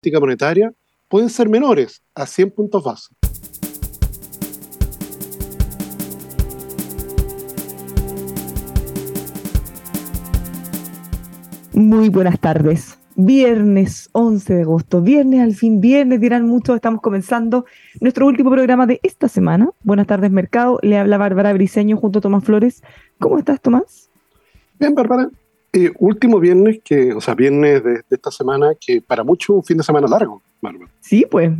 política monetaria pueden ser menores a 100 puntos base. Muy buenas tardes. Viernes 11 de agosto, viernes al fin, viernes dirán muchos, estamos comenzando nuestro último programa de esta semana. Buenas tardes, Mercado. Le habla Bárbara Briseño junto a Tomás Flores. ¿Cómo estás, Tomás? Bien, Bárbara. Eh, último viernes, que, o sea, viernes de, esta semana, que para muchos un fin de semana largo, Sí, pues,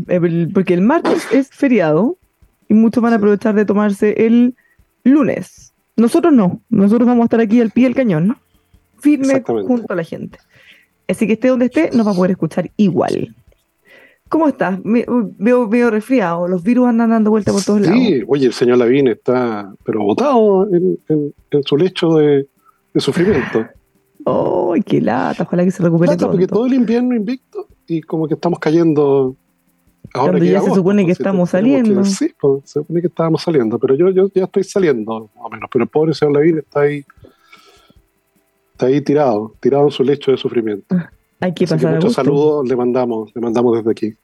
porque el martes es feriado y muchos van a aprovechar de tomarse el lunes. Nosotros no, nosotros vamos a estar aquí al pie del cañón, ¿no? firme junto a la gente. Así que esté donde esté, nos va a poder escuchar igual. ¿Cómo estás? veo, veo resfriado, los virus andan dando vuelta por todos lados. Sí, oye, el señor Lavín está, pero botado en, su lecho de, sufrimiento. ¡Ay, qué lata! Ojalá que se recupere todo. Porque todo el invierno invicto y como que estamos cayendo. Ahora Cuando ya se supone que estamos saliendo. sí, pues, se supone que estábamos saliendo, pero yo, yo ya estoy saliendo, más o menos. Pero el pobre señor Lavín está ahí está ahí tirado, tirado en su lecho de sufrimiento. Ah, hay que pasar. muchos saludos le mandamos, le mandamos desde aquí.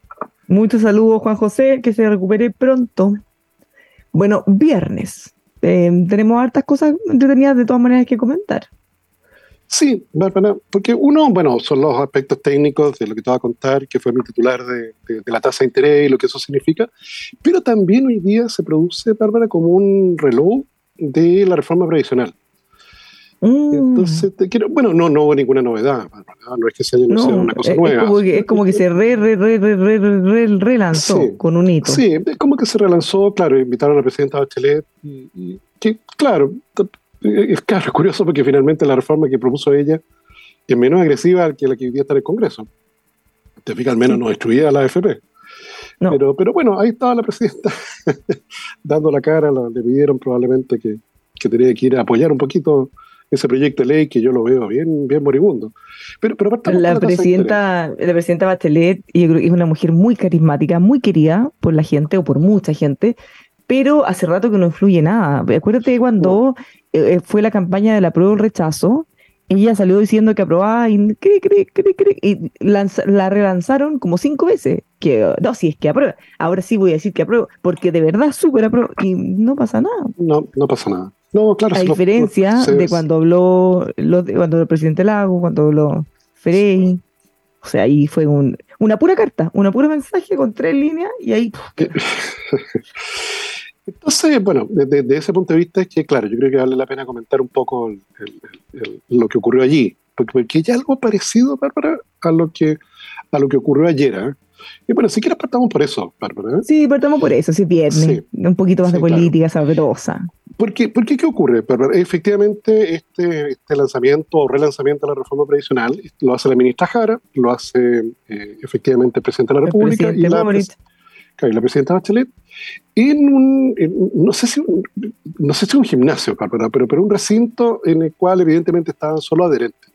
Muchos saludos, Juan José, que se recupere pronto. Bueno, viernes. Eh, tenemos hartas cosas entretenidas de todas maneras que comentar. Sí, porque uno, bueno, son los aspectos técnicos de lo que te voy a contar, que fue mi titular de, la tasa de interés y lo que eso significa, pero también hoy día se produce, Bárbara, como un reloj de la reforma previsional. Mm. Entonces, te quiero, bueno, no, no hubo ninguna novedad, no es que se haya anunciado una cosa nueva. Es como que, se re, re, re, re, relanzó con un hito. Sí, es como que se relanzó, claro, invitaron a la presidenta Bachelet, y, que, claro, es claro, curioso porque finalmente la reforma que propuso ella es menos agresiva que la que hoy día está en el Congreso. Te fijas, al menos no destruía la AFP. Pero, pero bueno, ahí estaba la presidenta dando la cara, le pidieron probablemente que, que tenía que ir a apoyar un poquito ese proyecto de ley que yo lo veo bien, bien moribundo. Pero, pero la, presidenta, la presidenta Bachelet es una mujer muy carismática, muy querida por la gente o por mucha gente, pero hace rato que no influye nada. Acuérdate cuando eh, eh, fue la campaña de la prueba del rechazo, ella salió diciendo que aprobaba y, y la relanzaron como cinco veces. Que no, si es que aprueba. Ahora sí voy a decir que apruebo, porque de verdad súper aprueba y no pasa nada. No, no pasa nada. No, claro, a diferencia de cuando habló cuando el presidente Lago, cuando habló Frey. O sea, ahí fue un, una pura carta, una pura mensaje con tres líneas y ahí. Entonces, bueno, desde, ese punto de vista es que, claro, yo creo que vale la pena comentar un poco lo que ocurrió allí, porque, hay algo parecido, Bárbara, a lo que, a lo que ocurrió ayer. ¿eh? Y bueno, si quieres partamos por eso, Bárbara. ¿eh? Sí, partamos por eso, si es viernes, un poquito más de política sabrosa. Porque, porque, ¿qué ocurre? Efectivamente, este, este lanzamiento o relanzamiento de la reforma previsional lo hace la ministra Jara, lo hace eh, efectivamente el presidente de la República y la, la presidenta Bachelet en un, no, sé si, no sé si un gimnasio, pero, pero un recinto en el cual evidentemente estaban solo adherentes.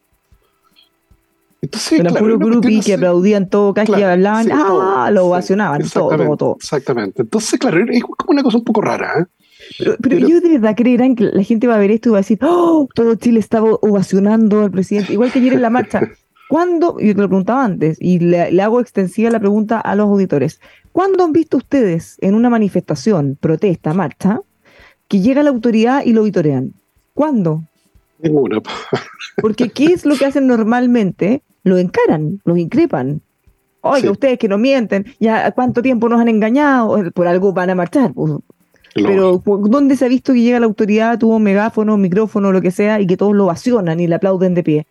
Entonces, Era puro grupo que aplaudían todo, casi que hablaban, ah, lo ovacionaban, todo, todo, Exactamente. Entonces, claro, es como una cosa un poco rara. ¿eh? Pero, pero, ellos de verdad creerán que la gente va a ver esto y va a decir, oh, todo Chile estaba ovacionando al presidente, igual que ayer en la marcha. ¿Cuándo? Yo te lo preguntaba antes y le, le hago extensiva la pregunta a los auditores. ¿Cuándo han visto ustedes en una manifestación, protesta, marcha, que llega la autoridad y lo vitorean? ¿Cuándo? Ninguna. Porque ¿qué es lo que hacen normalmente? Lo encaran, los increpan. Oiga, Sí. ustedes que no mienten, ya cuánto tiempo nos han engañado, por algo van a marchar. pues. Pero ¿cu- ¿dónde se ha visto que llega la autoridad, tuvo un megáfono, micrófono, lo que sea, y que todos lo ovacionan y le aplauden de pie?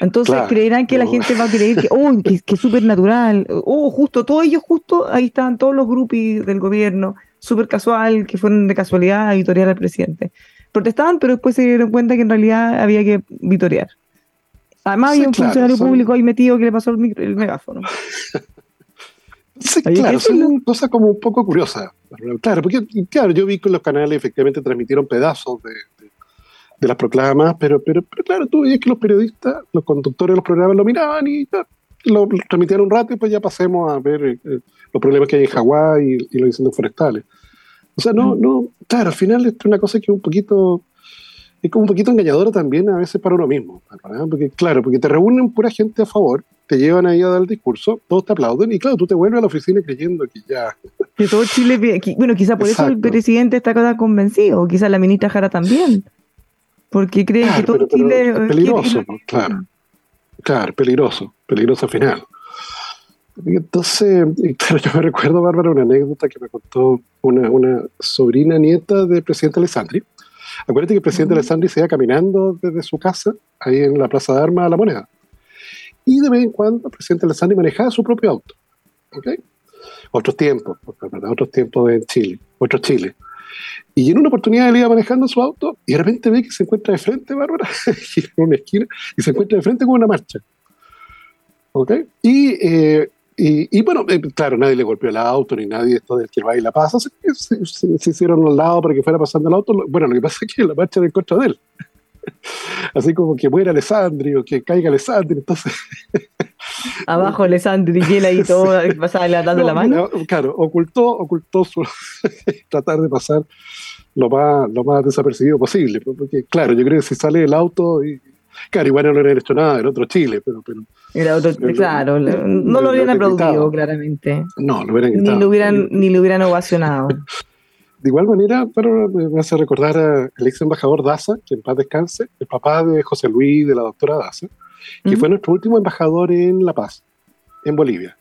Entonces Claro, creerán que la gente va a creer que, oh, que, que es súper natural. Oh, justo, todos ellos justo, ahí estaban todos los grupos del gobierno, súper casual, que fueron de casualidad a vitorear al presidente. Protestaban, pero después se dieron cuenta que en realidad había que vitorear. Además Sí, había un claro, funcionario son- público ahí metido que le pasó el, micro- el megáfono. Sí, claro, decirlo. son cosas como un poco curiosas. Claro, porque claro, yo vi que los canales efectivamente transmitieron pedazos de, de- las proclamas, pero, pero, pero claro, tú veías que los periodistas, los conductores de los programas lo miraban y ya, lo, lo transmitían un rato y pues ya pasemos a ver eh, eh, los problemas que hay en Hawái y, y los incendios forestales. O sea, no, Mm. no, claro, al final esto es una cosa que es un poquito, es como un poquito engañadora también a veces para uno mismo, ¿verdad? porque claro, porque te reúnen pura gente a favor, te llevan ahí a dar el discurso, todos te aplauden y claro, tú te vuelves a la oficina creyendo que ya, Que todo Chile, bueno, quizá por eso el presidente está tan convencido, quizá la ministra Jara también, porque cree que Claro, todo pero- Chile... es quiere- peligroso, pues, claro. Claro, peligroso, peligroso al final. Entonces, claro, yo me recuerdo, Bárbara, una anécdota que me contó una, una sobrina nieta del presidente Alessandri. Acuérdate que el presidente Ujú. Alessandri se iba caminando desde su casa, ahí en la Plaza de Armas a la Moneda. Y de vez en cuando el presidente Alessandri manejaba su propio auto. ¿ok? Otros tiempos, ¿verdad? otros tiempos en Chile, otro Chile. Y en una oportunidad él iba manejando su auto y de repente ve que se encuentra de frente, Bárbara, en una esquina y se encuentra de frente con una marcha. ¿Ok? Y, eh, y, y bueno, eh, claro, nadie le golpeó el auto ni nadie esto del que va y la pasa. Se hicieron al lado para que fuera pasando el auto. Bueno, lo que pasa es que la marcha era en contra de él. Así como que muera Alessandri o que caiga Alessandri. Entonces, Abajo Alessandro y él ahí todo pasaba dando No, la mano. mira, claro, ocultó, ocultó su tratar de pasar lo más, lo más desapercibido posible. Porque, claro, yo creo que si sale el auto y. Claro, igual no le habrían hecho nada, era otro Chile, pero, pero Era otro- claro, lo- no lo que aplaudido claramente, no, lo hubieran ni gritado. lo hubieran, ni lo hubieran ovacionado. De igual manera, pero me hace recordar al ex embajador Daza, que en paz descanse, el papá de José Luis, de la doctora Daza, que ¿Mm? fue nuestro último embajador en La Paz, en Bolivia.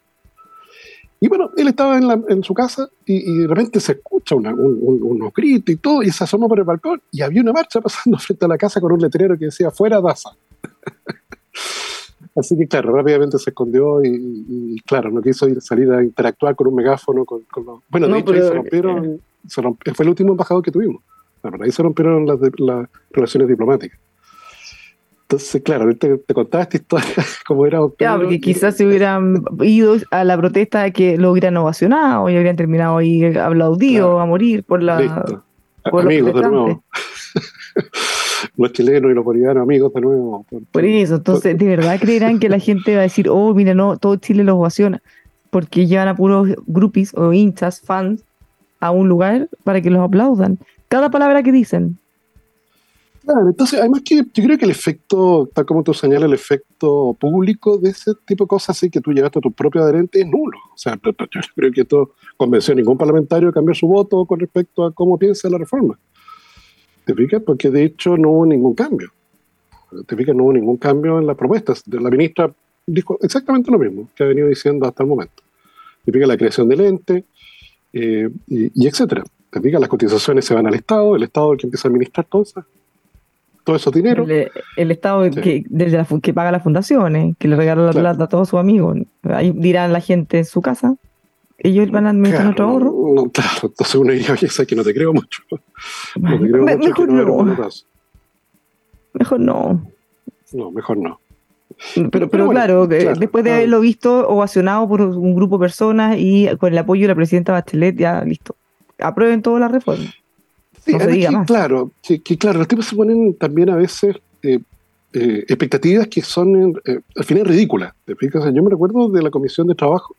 Y bueno, él estaba en, la- en su casa y, y de repente se escucha una- un- un- unos gritos y todo, y se asoma por el balcón y había una marcha pasando frente a la casa con un letrero que decía fuera Daza. Así que claro, rápidamente se escondió y, y- claro, no quiso ir, salir a interactuar con un megáfono. Con, con los- bueno, de No, hecho ahí pero- se rompieron, se fue el último embajador que tuvimos. La verdad, ahí se rompieron las, las relaciones diplomáticas. Entonces, claro, te, te contaba esta historia como era. Ya, porque quizás se hubieran ido a la protesta que lo hubieran ovacionado y habrían terminado ahí aplaudido Claro. a morir por la... Listo. por los amigos de nuevo. los chilenos y los bolivianos, amigos de nuevo. Por, Por eso, entonces, ¿de verdad creerán que la gente va a decir, oh, mira, no, todo Chile los ovaciona? Porque llevan a puros groupies o hinchas, fans, a un lugar para que los aplaudan. Cada palabra que dicen. Claro, entonces, además que yo creo que el efecto, tal como tú señalas, el efecto público de ese tipo de cosas, así que tú llevaste a tu propio adherente, es nulo. O sea, yo creo que esto convenció a ningún parlamentario a cambiar su voto con respecto a cómo piensa la reforma. ¿Te fijas? Porque de hecho no hubo ningún cambio. ¿Te fijas? No hubo ningún cambio en las propuestas. La ministra dijo exactamente lo mismo que ha venido diciendo hasta el momento. ¿Te fijas? La creación del ente eh, y, y etcétera. ¿Te fijas? Las cotizaciones se van al Estado, el Estado es el que empieza a administrar todo eso, todo esos dinero. El, el Estado Sí. que, desde la que paga las fundaciones, que le regala la Claro. plata a todos sus amigos. Ahí dirán la gente en su casa. Ellos van a administrar nuestro Claro, ahorro. no, claro, entonces uno diría, oye, sé que no te creo mucho. No te creo Me- mucho mejor no. Mejor no. No, mejor no. Pero, pero, Pero bueno, claro, después de claro. haberlo visto ovacionado por un grupo de personas y con el apoyo de la presidenta Bachelet, ya listo. Aprueben todas las reformas. Sí, No se además diga que, más. claro, que, que claro, los tipos se ponen también a veces eh, eh, expectativas que son eh, al final ridículas. yo me recuerdo de la Comisión de Trabajo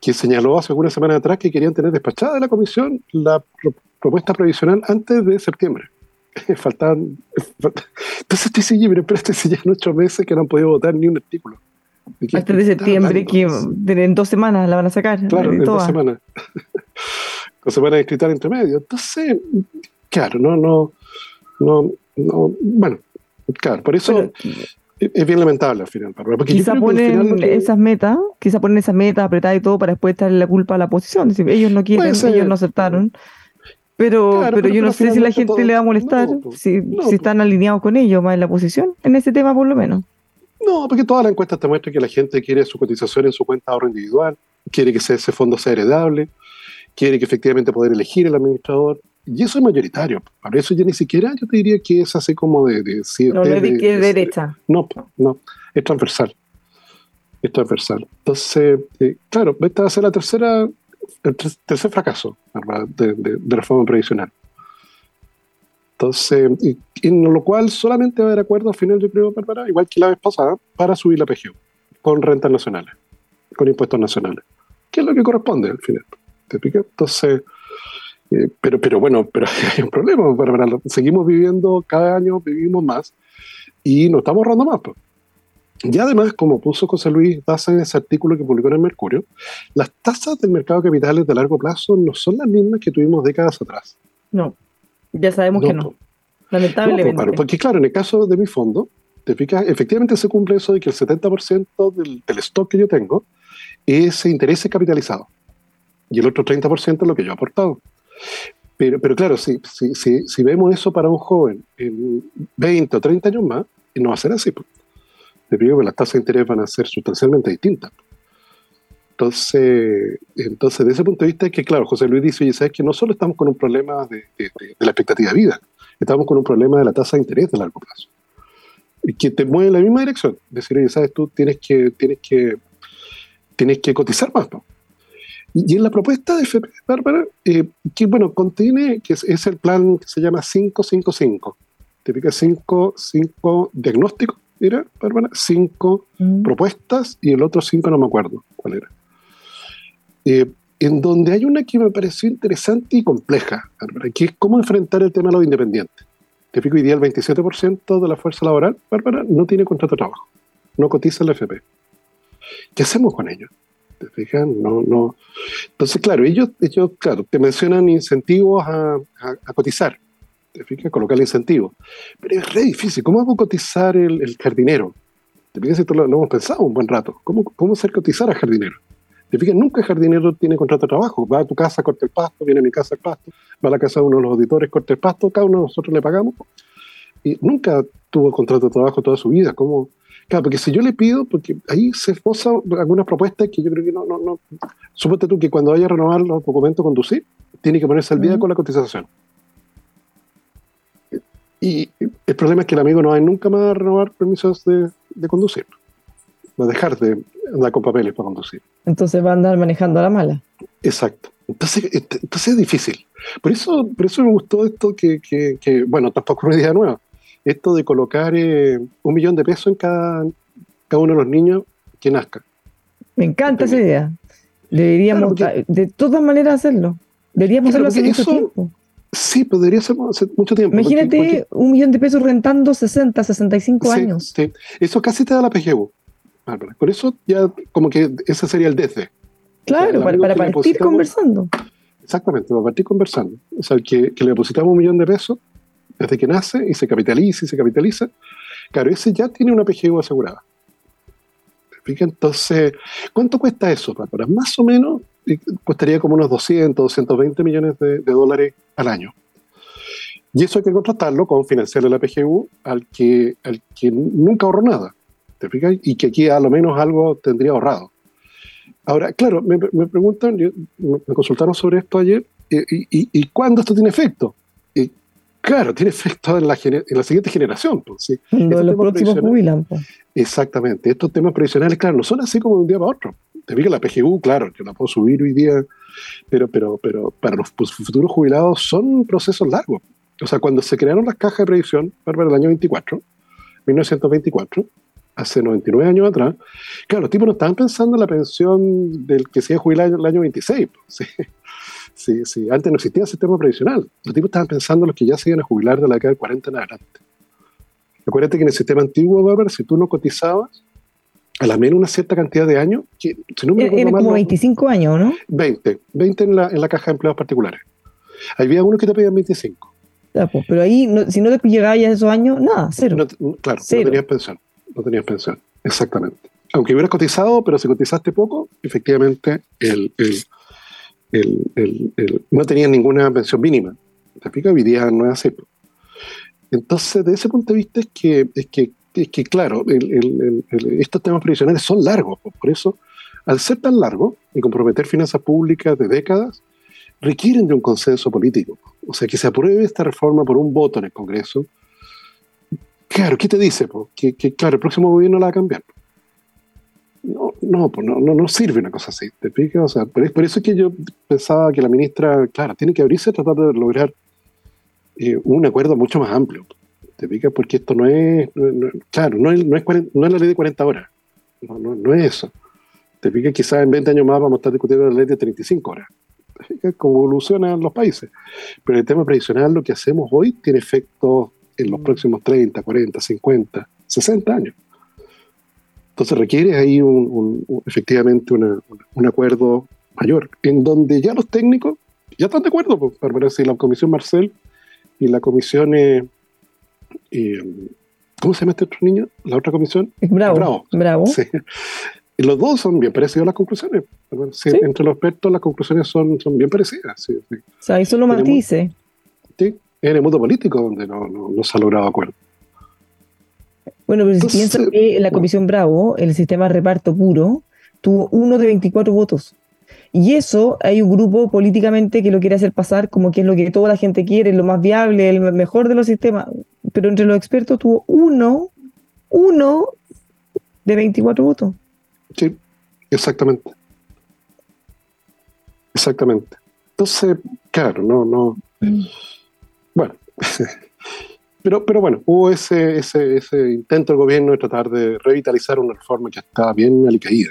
que señaló hace algunas semanas atrás que querían tener despachada de la Comisión la pro- propuesta previsional antes de septiembre. Faltaban. falt- Entonces te dice, "Oye, pero espérate, si ya en ocho meses que no han podido votar ni un artículo. ¿De Antes de septiembre, que en dos semanas la van a sacar. Claro, en dos semanas. Con semanas de escritar entre medio. Entonces, claro, no, no, no, no, bueno, claro, por eso es bien lamentable al final. Porque quizá ponen esas metas, quizá ponen esas metas apretadas y todo para después echarle la culpa a la oposición. Si ellos no quieren, ellos no aceptaron. Pero, pero, yo no sé si la gente le va a molestar si, si están alineados con ellos más en la oposición, en ese tema por lo menos. No, porque todas las encuestas te muestran que la gente quiere su cotización en su cuenta de ahorro individual, quiere que ese, fondo sea heredable, quiere que efectivamente poder elegir el administrador. Y eso es mayoritario. Para eso ya ni siquiera yo te diría que es así como de... de, no, no es de, derecha. No, no, es transversal. Es transversal. Entonces, eh, claro, esta va a ser la tercera, el tercer fracaso de, de, reforma previsional. Entonces, y, en lo cual solamente va a haber acuerdo al final, yo creo, para, igual que la vez pasada, para subir la PGU con rentas nacionales, con impuestos nacionales, que es lo que corresponde al final. ¿Te Entonces, eh, pero, pero bueno, pero hay un problema, seguimos viviendo, cada año vivimos más y nos estamos ahorrando más. Pues. Y además, como puso José Luis Daza en ese artículo que publicó en el Mercurio, las tasas del mercado de capitales de largo plazo no son las mismas que tuvimos décadas atrás. No, ya sabemos que no. Lamentablemente. porque claro, en el caso de mi fondo, te fijas, efectivamente se cumple eso de que el 70% del, del stock que yo tengo es interés capitalizado. Y el otro 30% es lo que yo he aportado. Pero, pero claro, si, si, si, si, vemos eso para un joven en 20 o 30 años más, no va a ser así. Pues. Te digo que las tasas de interés van a ser sustancialmente distintas. Entonces, entonces, de ese punto de vista es que, claro, José Luis dice, oye, ¿sabes que no solo estamos con un problema de, de, la expectativa de vida, estamos con un problema de la tasa de interés de largo plazo. Y que te mueve en la misma dirección. Decir, oye, ¿sabes? Tú tienes que, tienes que, tienes que cotizar más. ¿no? Y, en la propuesta de FP, Bárbara, eh, que bueno, contiene, que es, el plan que se llama 555. Te pica 5, 5 diagnósticos, era, Bárbara, 5 mm. propuestas y el otro 5 no me acuerdo cuál era. Eh, en donde hay una que me pareció interesante y compleja, Bárbara, que es cómo enfrentar el tema de los independientes. Te pico hoy día el 27% de la fuerza laboral, Bárbara, no tiene contrato de trabajo, no cotiza el FP. ¿Qué hacemos con ellos? ¿Te fijas? No, no. Entonces, claro, ellos, ellos claro, te mencionan incentivos a, cotizar. ¿Te fijas? Colocar el incentivo. Pero es re difícil. ¿Cómo hago cotizar el, jardinero? ¿Te fijas? Esto lo, hemos pensado un buen rato. ¿Cómo, cómo hacer cotizar al jardinero? ¿Te fijas? Nunca el jardinero tiene contrato de trabajo. Va a tu casa, corta el pasto, viene a mi casa el pasto, va a la casa de uno de los auditores, corta el pasto, cada uno de nosotros le pagamos. Y nunca tuvo contrato de trabajo toda su vida. ¿Cómo, Claro, porque si yo le pido, porque ahí se esposa algunas propuestas que yo creo que no, no, no. Suponte tú que cuando vaya a renovar los documentos conducir, tiene que ponerse al día con la cotización. Y el problema es que el amigo no va nunca más a renovar permisos de, de conducir. Va a dejar de andar con papeles para conducir. Entonces va a andar manejando a la mala. Exacto. Entonces, este, entonces es difícil. Por eso, por eso me gustó esto que, que, que bueno, tampoco es una idea nueva esto de colocar eh, un millón de pesos en cada, cada uno de los niños que nazca. Me encanta esa idea. Deberíamos de todas maneras hacerlo. Deberíamos hacerlo hace mucho tiempo. Sí, podría ser hace mucho tiempo. Imagínate un millón de pesos rentando 60, 65 años. Sí, eso casi te da la PGU. Por eso ya como que ese sería el desde. Claro, para, partir conversando. Exactamente, para partir conversando. O sea, que, que le depositamos un millón de pesos desde que nace y se capitaliza y se capitaliza, claro, ese ya tiene una PGU asegurada. Entonces, ¿cuánto cuesta eso, Para Más o menos costaría como unos 200, 220 millones de, dólares al año. Y eso hay que contratarlo con financiarle la PGU al que, al que nunca ahorró nada. ¿Te fijas? Y que aquí a lo menos algo tendría ahorrado. Ahora, claro, me, preguntan, me consultaron sobre esto ayer, y, y, cuándo esto tiene efecto? Claro, tiene efecto en la, en la siguiente generación. Pues, ¿sí? los próximos jubilan. Pues. Exactamente. Estos temas previsionales, claro, no son así como de un día para otro. Te fijas la PGU, claro, yo la puedo subir hoy día, pero, pero, pero para los pues, futuros jubilados son procesos largos. O sea, cuando se crearon las cajas de previsión, para el año 24, 1924, hace 99 años atrás, claro, los tipos no estaban pensando en la pensión del que se iba a jubilar el año 26. ¿sí? Sí, sí. Antes no existía sistema previsional. Los tipos estaban pensando en los que ya se iban a jubilar de la década del 40 en adelante. Acuérdate que en el sistema antiguo, Bárbara, si tú no cotizabas, a la menos una cierta cantidad de años, que, si no me Era como 25 años, ¿no? 20, 20 en la, en la caja de empleados particulares. Había unos que te pedían 25. pero ahí, si no te llegaba ya esos años, nada, cero. claro, no tenías pensión. No tenías pensión, exactamente. Aunque hubieras cotizado, pero si cotizaste poco, efectivamente el, no tenías ninguna pensión mínima. ¿Te explica? Hoy día no es así. Entonces, de ese punto de vista es que, es que, es que claro, estos temas previsionales son largos. Por eso, al ser tan largos y comprometer finanzas públicas de décadas, requieren de un consenso político. O sea, que se apruebe esta reforma por un voto en el Congreso. Claro, ¿qué te dice? Que, claro, el próximo gobierno la va a cambiar. No, no, pues no, no, sirve una cosa así, ¿te pica? O sea, por, eso es que yo pensaba que la ministra, claro, tiene que abrirse a tratar de lograr eh, un acuerdo mucho más amplio, ¿te pica? Porque esto no es, claro, no es, no, es no es la ley de 40 horas, no, no, no es eso. Te pica, quizás en 20 años más vamos a estar discutiendo la ley de 35 horas como evolucionan los países. Pero el tema previsional, lo que hacemos hoy, tiene efectos en los mm. próximos 30, 40, 50, 60 años. Entonces requiere ahí un, efectivamente un acuerdo mayor, en donde ya los técnicos ya están de acuerdo, pues, para si la comisión Marcel y la comisión, eh, eh, ¿cómo se llama este otro niño? La otra comisión. Bravo. Bravo. Bravo. Sí los dos son bien parecidos las conclusiones. Entre los expertos las conclusiones son, son bien parecidas. Sí, O sea, eso lo matice. Sí, en el mundo político donde no, no, se ha logrado acuerdo. Bueno, pero si piensas que la Comisión Bravo, el sistema de reparto puro, tuvo uno de 24 votos. Y eso hay un grupo políticamente que lo quiere hacer pasar como que es lo que toda la gente quiere, lo más viable, el mejor de los sistemas. Pero entre los expertos tuvo uno, uno de 24 votos. Sí, exactamente. Exactamente. Entonces, claro, no, no. Mm. Bueno, pero, pero bueno, hubo ese, ese, ese intento del gobierno de tratar de revitalizar una reforma que estaba bien alicaída.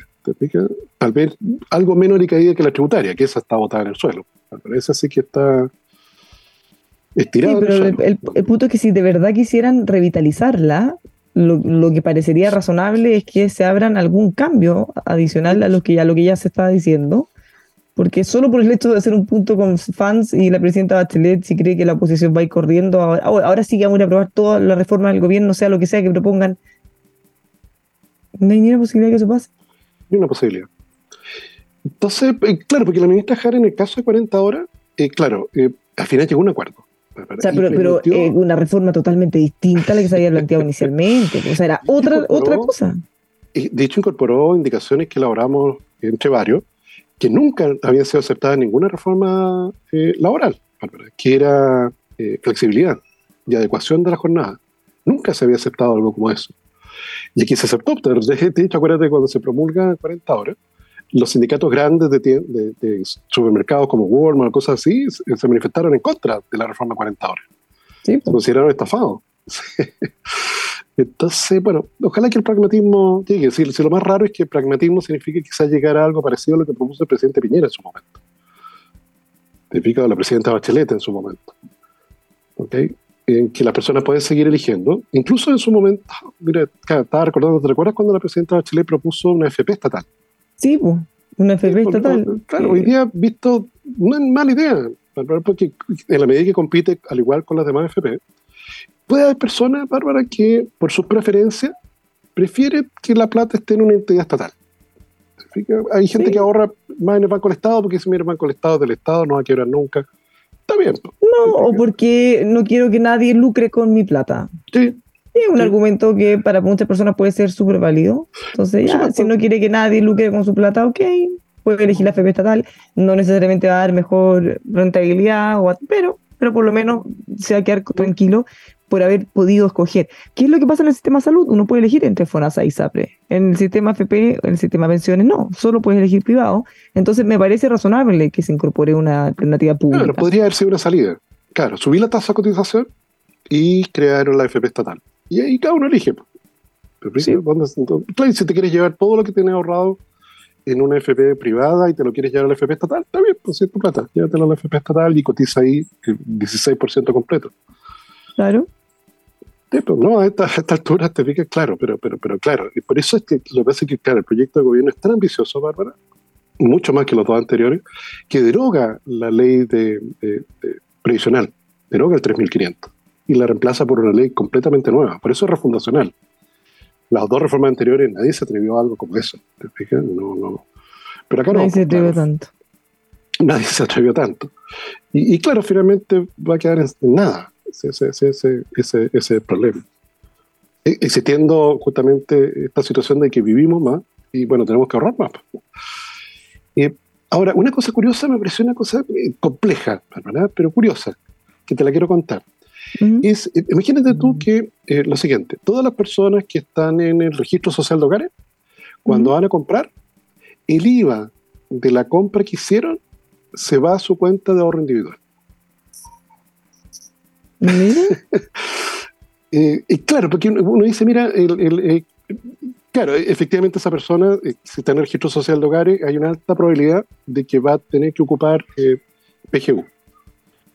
Tal vez algo menos alicaída que la tributaria, que esa está botada en el suelo. Pero esa sí que está estirada. Sí, pero el, el, punto es que si de verdad quisieran revitalizarla, lo, que parecería razonable es que se abran algún cambio adicional a lo que ya, lo que ya se estaba diciendo, porque solo por el hecho de hacer un punto con fans y la presidenta Bachelet, si cree que la oposición va a ir corriendo, ahora, ahora sí que vamos a aprobar toda la reforma del gobierno, sea lo que sea que propongan, no hay ni una posibilidad de que eso pase. Ni una posibilidad. Entonces, eh, claro, porque la ministra Jara en el caso de 40 horas, eh, claro, eh, al final llegó a un acuerdo pero, eh, una reforma totalmente distinta a la que se había planteado inicialmente. O sea, era otra, otra cosa. De hecho, incorporó indicaciones que elaboramos entre varios, que nunca habían sido aceptadas en ninguna reforma laboral, que era flexibilidad y adecuación de la jornada. Nunca se había aceptado algo como eso. Y aquí se aceptó. De hecho, acuérdate cuando se promulga 40 horas, los sindicatos grandes de, supermercados como Walmart, cosas así, se manifestaron en contra de la reforma 40 horas. Sí, Se consideraron estafados. Entonces, bueno, ojalá que el pragmatismo llegue. Si, lo más raro es que el pragmatismo significa quizás llegar a algo parecido a lo que propuso el presidente Piñera en su momento. Significa la presidenta Bachelet en su momento. ¿Ok? En que las personas pueden seguir eligiendo. Incluso en su momento, mira, estaba recordando, ¿te recuerdas cuando la presidenta Bachelet propuso una FP estatal? Sí, una FP estatal. Claro, hoy día visto, no es mala idea, porque en la medida que compite, al igual con las demás FP, puede haber personas, Bárbara, que por sus preferencias prefiere que la plata esté en una entidad estatal. Hay gente que ahorra más en el Banco del Estado porque si mira el Banco del Estado del Estado no va a quebrar nunca. Está bien. No, o porque no quiero que nadie lucre con mi plata. Sí, es un argumento que para muchas personas puede ser súper válido. Entonces, ya, si no quiere que nadie lucre con su plata, ok, puede elegir la FP estatal. No necesariamente va a dar mejor rentabilidad, o, pero, pero por lo menos se va a quedar tranquilo por haber podido escoger. ¿Qué es lo que pasa en el sistema de salud? Uno puede elegir entre FONASA y SAPRE. En el sistema FP, en el sistema de pensiones, no, solo puedes elegir privado. Entonces, me parece razonable que se incorpore una alternativa pública. Claro, podría haber sido una salida. Claro, subir la tasa de cotización y crear la FP estatal. Y ahí cada uno elige. Pero claro, si te quieres llevar todo lo que tienes ahorrado en una FP privada y te lo quieres llevar a la FP estatal, está bien, pues es tu plata, llévatelo a la FP estatal y cotiza ahí el 16% completo. Claro. Pues, no, a esta, altura te fijas, claro, pero, pero, pero claro, y por eso es que lo que pasa es que, claro, el proyecto de gobierno es tan ambicioso, Bárbara, mucho más que los dos anteriores, que deroga la ley de, previsional. deroga el 3500 y la reemplaza por una ley completamente nueva. Por eso es refundacional. Las dos reformas anteriores nadie se atrevió a algo como eso. ¿Te fijas? No, no. Pero acá Nadie no. se atrevió claro, tanto. Nadie se atrevió tanto. Y, y claro, finalmente va a quedar en nada ese, ese, ese, ese, problema. E- Existiendo justamente esta situación de que vivimos más y bueno, tenemos que ahorrar más. Eh, ahora, una cosa curiosa me pareció una cosa eh, compleja, ¿verdad? pero curiosa, que te la quiero contar. Es, eh, imagínate tú que eh, lo siguiente, todas las personas que están en el registro social de hogares, cuando van a comprar, el IVA de la compra que hicieron se va a su cuenta de ahorro individual. Eh, y claro, porque uno dice, mira, eh, claro, efectivamente esa persona, eh, si está en el registro social de hogares, hay una alta probabilidad de que va a tener que ocupar PGU.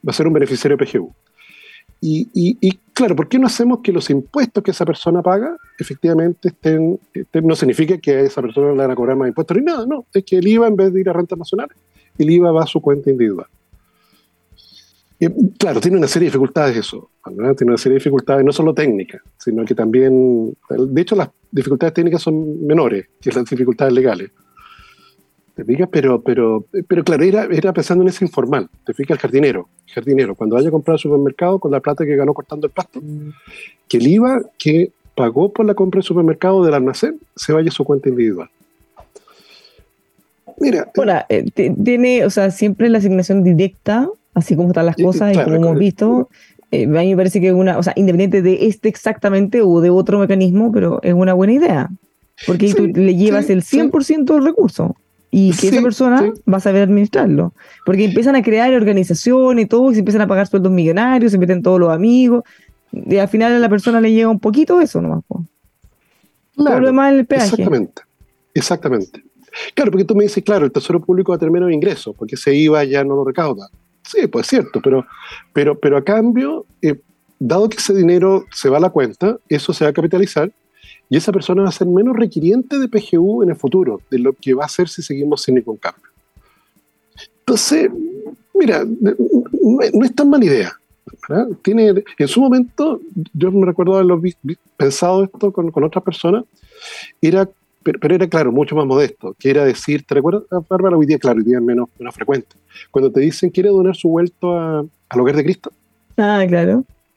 Va a ser un beneficiario PGU. Y, claro, ¿por qué no hacemos que los impuestos que esa persona paga efectivamente estén, estén- no significa que a esa persona le van a cobrar más impuestos ni nada, no, es que el IVA en vez de ir a rentas nacionales, el IVA va a su cuenta individual. Claro, tiene una serie de dificultades eso, ¿verdad? tiene una serie de dificultades no solo técnicas, sino que también, de hecho las dificultades técnicas son menores que las dificultades legales. ¿Te fijas? Pero, pero, pero claro, era, era pensando en ese informal. Te fijas el jardinero. El jardinero, cuando vaya a comprar al supermercado con la plata que ganó cortando el pasto, que el IVA que pagó por la compra del supermercado del almacén se vaya a su cuenta individual. Mira, Ahora, eh, tiene, o sea, siempre la asignación directa, así como están las y cosas y claro, como hemos claro. visto, eh, a mí me parece que es una, o sea, independiente de este exactamente o de otro mecanismo, pero es una buena idea. Porque Sí, tú le llevas sí, el sí. 100% del recurso y que Sí, esa persona sí. va a saber administrarlo. Porque empiezan a crear organizaciones y todo, y se empiezan a pagar sueldos millonarios, se meten todos los amigos, y al final a la persona le llega un poquito eso nomás. po. Todo claro, lo demás es el peaje. Exactamente, exactamente. Claro, porque tú me dices, claro, el Tesoro Público va a tener menos ingresos, porque ese IVA ya no lo recauda. Sí, pues es cierto, pero, pero, pero a cambio, eh, dado que ese dinero se va a la cuenta, eso se va a capitalizar y esa persona va a ser menos requiriente de PGU en el futuro, de lo que va a hacer si seguimos sin ningún cambio. Entonces, mira, no es, tan mala idea. Tiene, en su momento, yo me recuerdo haberlo pensado esto con, con otras personas, era, pero, era claro, mucho más modesto, que era decir, ¿te recuerdas, Bárbara? Hoy día, claro, hoy día es menos, menos frecuente. Cuando te dicen, ¿quiere donar su vuelto a- al hogar de Cristo? Ah, claro.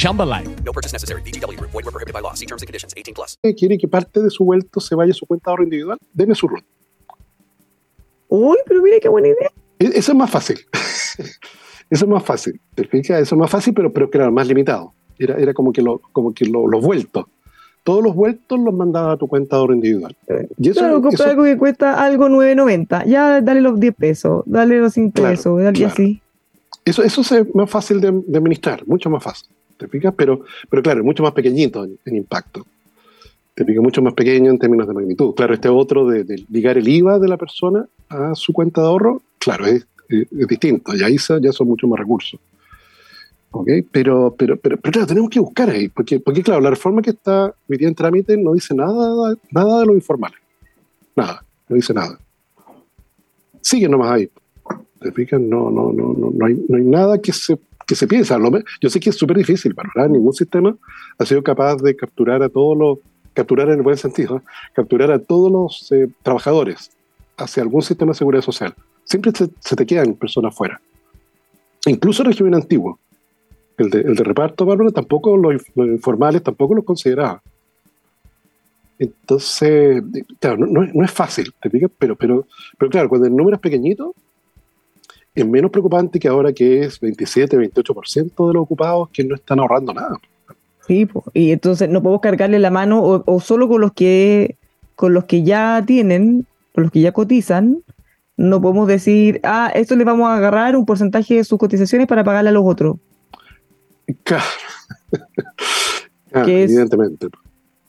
Chumba life. No purchase necessary. VGW Group. Void were prohibited by law. See terms and conditions. 18 plus. quiere que parte de su vuelto se vaya a su cuenta de ahorro individual? Deme su RUT. Uy, pero mira qué buena idea. E- Eso es más fácil. Eso es más fácil. ¿Te fijas? Eso es más fácil, pero, pero claro, más limitado. Era, era como que, lo, como que lo- los vueltos. Todos los vueltos los mandaba a tu cuenta de ahorro individual. Y eso, claro, comprar eso- algo que cuesta algo 9.90. Ya dale los 10 pesos, dale los 5 Claro, pesos, dale claro. así. Eso, eso es más fácil de, de administrar, mucho más fácil. ¿Te fijas? Pero, pero claro, es mucho más pequeñito en, impacto. Te fijas, mucho más pequeño en términos de magnitud. Claro, este otro de, ligar el IVA de la persona a su cuenta de ahorro, claro, es, distinto. Y ahí se- ya son mucho más recursos. ¿Ok? Pero, pero, pero, claro, tenemos que buscar ahí. Porque, porque claro, la reforma que está día en trámite no dice nada, nada de lo informal. Nada, no dice nada. Sigue nomás ahí. ¿Te fijas? No, no, no, no, no, hay, no hay nada que se, que se piense. A lo me- Yo sé que es súper difícil, ¿verdad? Ningún sistema ha sido capaz de capturar a todos los, capturar en el buen sentido, ¿eh? capturar a todos los eh, trabajadores hacia algún sistema de seguridad social. Siempre se, se te quedan personas fuera. Incluso el régimen antiguo, el de, el de reparto, Bárbara, tampoco los, los informales tampoco los consideraba. Entonces, eh, claro, no, no es, no es fácil, ¿te? Pero, pero, pero claro, cuando el número es pequeñito, es menos preocupante que ahora que es 27, 28% de los ocupados que no están ahorrando nada. Sí, po. y entonces no podemos cargarle la mano o, o solo con los que con los que ya tienen, con los que ya cotizan, no podemos decir, ah, esto le vamos a agarrar un porcentaje de sus cotizaciones para pagarle a los otros. Claro. Claro, ¿Qué es? evidentemente.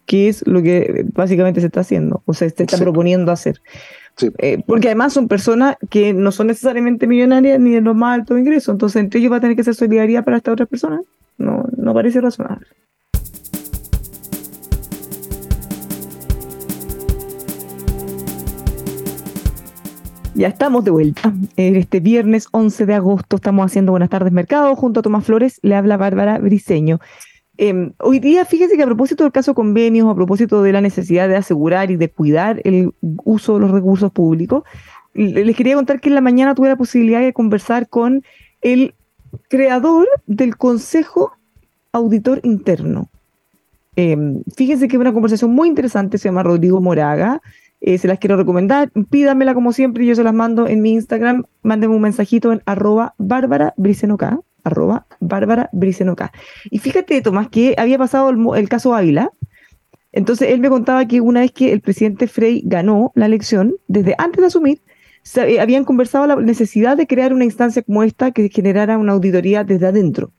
que es lo que básicamente se está haciendo, o sea, se está Sí. proponiendo hacer. Eh, porque además son personas que no son necesariamente millonarias ni de los más altos ingresos, entonces entre ellos va a tener que ser solidaridad para estas otras personas. No, no parece razonable. Ya estamos de vuelta. Este viernes 11 de agosto estamos haciendo Buenas tardes Mercado junto a Tomás Flores. Le habla Bárbara Briceño. Eh, hoy día, fíjese que a propósito del caso convenios, a propósito de la necesidad de asegurar y de cuidar el uso de los recursos públicos, le- les quería contar que en la mañana tuve la posibilidad de conversar con el creador del Consejo Auditor Interno. Eh, fíjense que es una conversación muy interesante, se llama Rodrigo Moraga. eh, se las quiero recomendar. Pídanmela como siempre, yo se las mando en mi Instagram. Mándenme un mensajito en arroba bárbara bricenoca, arroba bárbara bricenoca. Y fíjate, Tomás, que había pasado el, caso Ávila. Entonces él me contaba que una vez que el presidente Frey ganó la elección, desde antes de asumir, eh, habían conversado la necesidad de crear una instancia como esta que generara una auditoría desde adentro.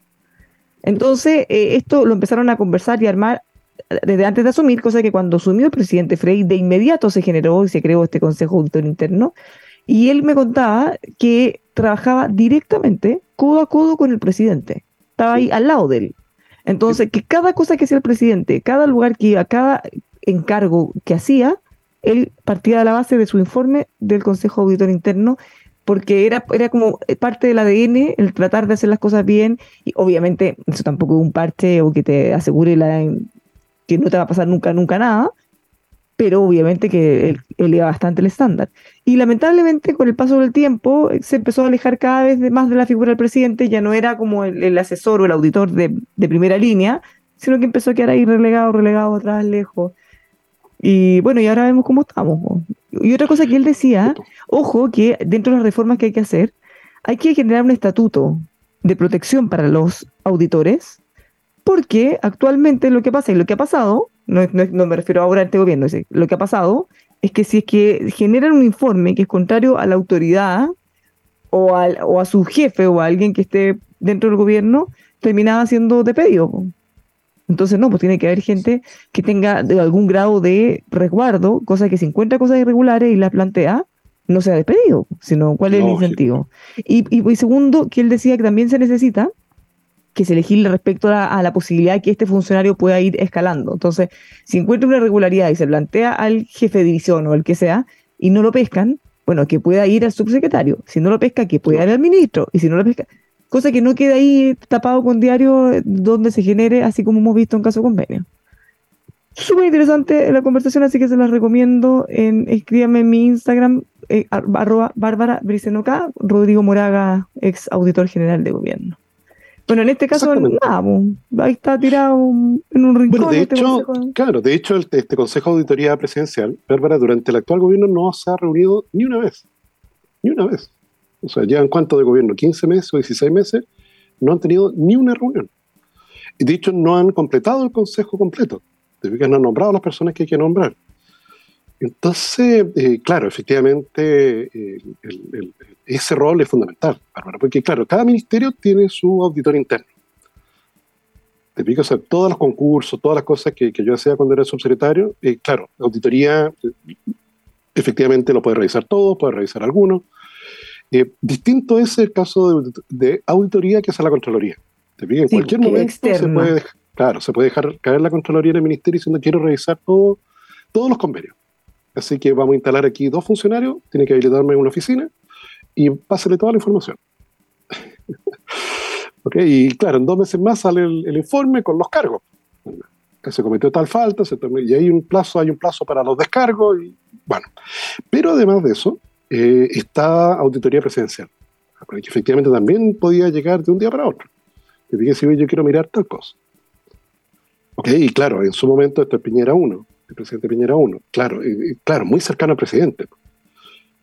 Entonces, eh, esto lo empezaron a conversar y armar eh, desde antes de asumir, cosa que cuando asumió el presidente Frey, de inmediato se generó y se creó este Consejo Auditor Interno. Y él me contaba que trabajaba directamente, codo a codo con el presidente. Estaba ahí al lado de él. Entonces, que cada cosa que hacía el presidente, cada lugar que iba, cada encargo que hacía, él partía de la base de su informe del Consejo Auditor Interno, porque era, era como parte del ADN el tratar de hacer las cosas bien, y obviamente eso tampoco es un parche o que te asegure la, que no te va a pasar nunca, nunca nada, pero obviamente que él eleva bastante el estándar. Y lamentablemente con el paso del tiempo se empezó a alejar cada vez más de la figura del presidente, ya no era como el, el asesor o el auditor de, de primera línea, sino que empezó a quedar ahí relegado, relegado atrás, lejos. Y bueno, y ahora vemos cómo estamos. Y otra cosa que él decía, ojo, que dentro de las reformas que hay que hacer, hay que generar un estatuto de protección para los auditores, porque actualmente lo que pasa y lo que ha pasado, no, no no me refiero ahora a este gobierno, es decir, lo que ha pasado es que si es que generan un informe que es contrario a la autoridad o, al- o a su jefe o a alguien que esté dentro del gobierno, terminaba siendo despedido. Entonces, no, pues tiene que haber gente que tenga de algún grado de resguardo, cosa que si encuentra cosas irregulares y las plantea, no sea despedido, sino cuál es el incentivo. Y, y, y segundo, que él decía que también se necesita que se legisle respecto a, la posibilidad de que este funcionario pueda ir escalando. Entonces, si encuentra una irregularidad y se plantea al jefe de división o el que sea, y no lo pescan, bueno, que pueda ir al subsecretario. Si no lo pesca, que pueda ir al ministro. Y si no lo pesca, cosa que no quede ahí tapado con diario eh, donde se genere, así como hemos visto en caso convenio. Súper interesante la conversación, así que se las recomiendo. En, escríbame en mi Instagram, eh, ar- arroba Bárbara Bricenoca, Rodrigo Moraga, ex auditor general de gobierno. Bueno, en este caso, nada, ahí está tirado en un rincón. Bueno, de este hecho, consejo. claro, de hecho, el- este Consejo de Auditoría Presidencial, Bárbara, durante el actual gobierno no se ha reunido ni una vez. Ni una vez. O sea, llevan cuánto de gobierno, 15 meses o 16 meses, no han tenido ni una reunión. Y de hecho, no han completado el Consejo completo. Que no han nombrado a las personas que hay que nombrar. Entonces, eh, claro, efectivamente, eh, el- el- ese rol es fundamental, Bárbara, porque claro, cada ministerio tiene su auditor interno. Te pico, o sea, todos los concursos, todas las cosas que, que yo hacía cuando era subsecretario, eh, claro, la auditoría eh, efectivamente lo puede revisar todo, puede revisar algunos. Eh, distinto es el caso de, de auditoría que hace la Contraloría. Te pico, en Sí, cualquier es momento se puede, dej- claro, se puede dejar caer la Contraloría en el ministerio diciendo quiero revisar todo, todos los convenios. Así que vamos a instalar aquí dos funcionarios, tiene que habilitarme una oficina y pásale toda la información. Ok, Y claro, en dos meses más sale el, informe con los cargos. Que se cometió tal falta, se y hay un plazo, hay un plazo para los descargos, y bueno. Pero además de eso, eh, está auditoría presidencial, porque efectivamente también podía llegar de un día para otro. Que diga, si yo quiero mirar tal cosa. Ok, y claro, en su momento esto es Piñera 1, el presidente Piñera 1, claro, y- y claro, muy cercano al presidente.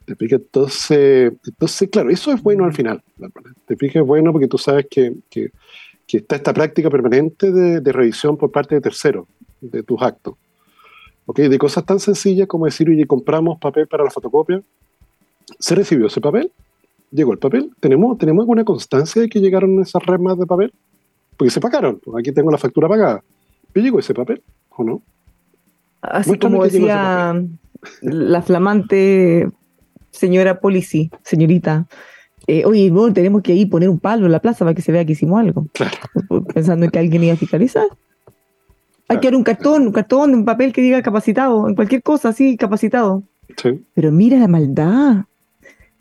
Te fijas, entonces, entonces, claro, eso es bueno al final. Te fijas, es bueno porque tú sabes que, que, que está esta práctica permanente de, de revisión por parte de terceros de tus actos. ¿Ok? De cosas tan sencillas como decir, oye, compramos papel para la fotocopia. ¿Se recibió ese papel? ¿Llegó el papel? ¿Tenemos, ¿tenemos alguna constancia de que llegaron esas remas de papel? porque se pagaron. Aquí tengo la factura pagada. ¿Me llegó ese papel o no? Así Muéstrame como decía la flamante señora Policy, señorita. eh, Oye, bueno, tenemos que ir poner un palo en la plaza para que se vea que hicimos algo. Claro. Pensando en que alguien iba a fiscalizar. Hay que dar un cartón, un cartón, un papel que diga capacitado, en cualquier cosa así, capacitado. Sí. Pero mira la maldad.